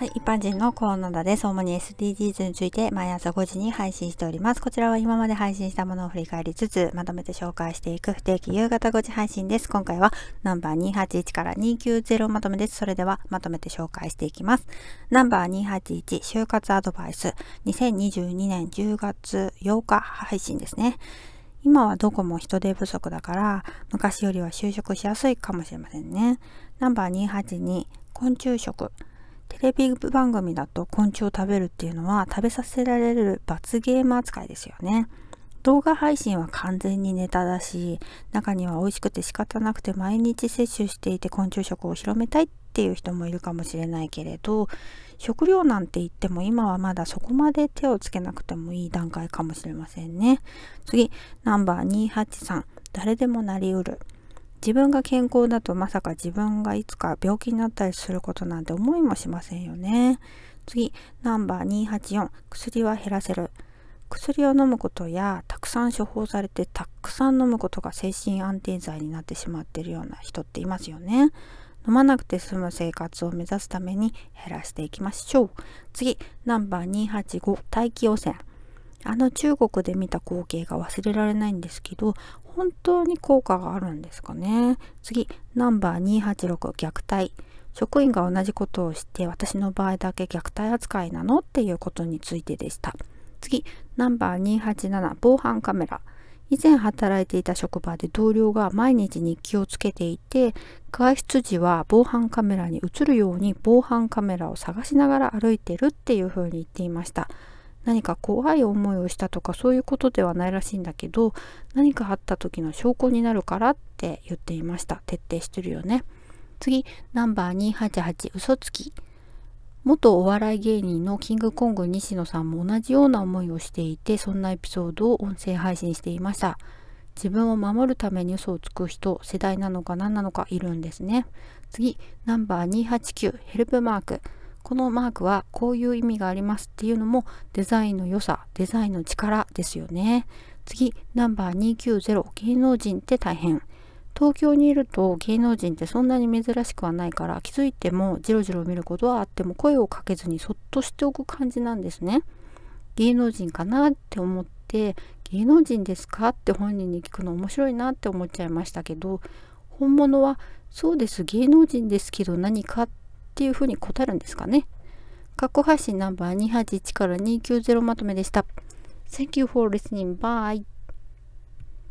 はい、一般人の河野田です。主に SDGs について毎朝5時に配信しております。こちらは今まで配信したものを振り返りつつ、まとめて紹介していく不定期夕方5時配信です。今回はナンバー281から290まとめです。それではまとめて紹介していきます。ナンバー281就活アドバイス2022年10月8日配信ですね。今はどこも人手不足だから、昔よりは就職しやすいかもしれませんね。ナンバー282昆虫食。テレビ番組だと昆虫を食べるっていうのは食べさせられる罰ゲーム扱いですよね。動画配信は完全にネタだし、中には美味しくて仕方なくて毎日摂取していて昆虫食を広めたいっていう人もいるかもしれないけれど、食料なんて言っても今はまだそこまで手をつけなくてもいい段階かもしれませんね。次、ナンバー283、誰でもなりうる。自分が健康だとまさか自分がいつか病気になったりすることなんて思いもしませんよね。次、ナンバー284、薬は減らせる。薬を飲むことやたくさん処方されてたくさん飲むことが精神安定剤になってしまっているような人っていますよね。飲まなくて済む生活を目指すために減らしていきましょう。次、ナンバー285、大気汚染。あの中国で見た光景が忘れられないんですけど、本当に効果があるんですかね。次、ナンバー286虐待。職員が同じことをして私の場合だけ虐待扱いなのっていうことについてでした。次、ナンバー287防犯カメラ。以前働いていた職場で同僚が毎日日記をつけていて、外出時は防犯カメラに映るように防犯カメラを探しながら歩いてるっていうふうに言っていました。何か怖い思いをしたとかそういうことではないらしいんだけど何かあった時の証拠になるからって言っていました。徹底してるよね。次ナンバー288嘘つき。元お笑い芸人のキングコング西野さんも同じような思いをしていてそんなエピソードを音声配信していました。自分を守るために嘘をつく人世代なのか何なのかいるんですね。次ナンバー289ヘルプマーク。このマークはこういう意味がありますっていうのもデザインの良さ、デザインの力ですよね。次、ナンバー290芸能人って大変。東京にいると芸能人ってそんなに珍しくはないから気づいてもジロジロ見ることはあっても声をかけずにそっとしておく感じなんですね。芸能人かなって思って芸能人ですかって本人に聞くの面白いなって思っちゃいましたけど本物はそうです芸能人ですけど何かっっていうふうに答えるんですかね。過去配信ナンバー281から290まとめでした。Thank you for listening. Bye.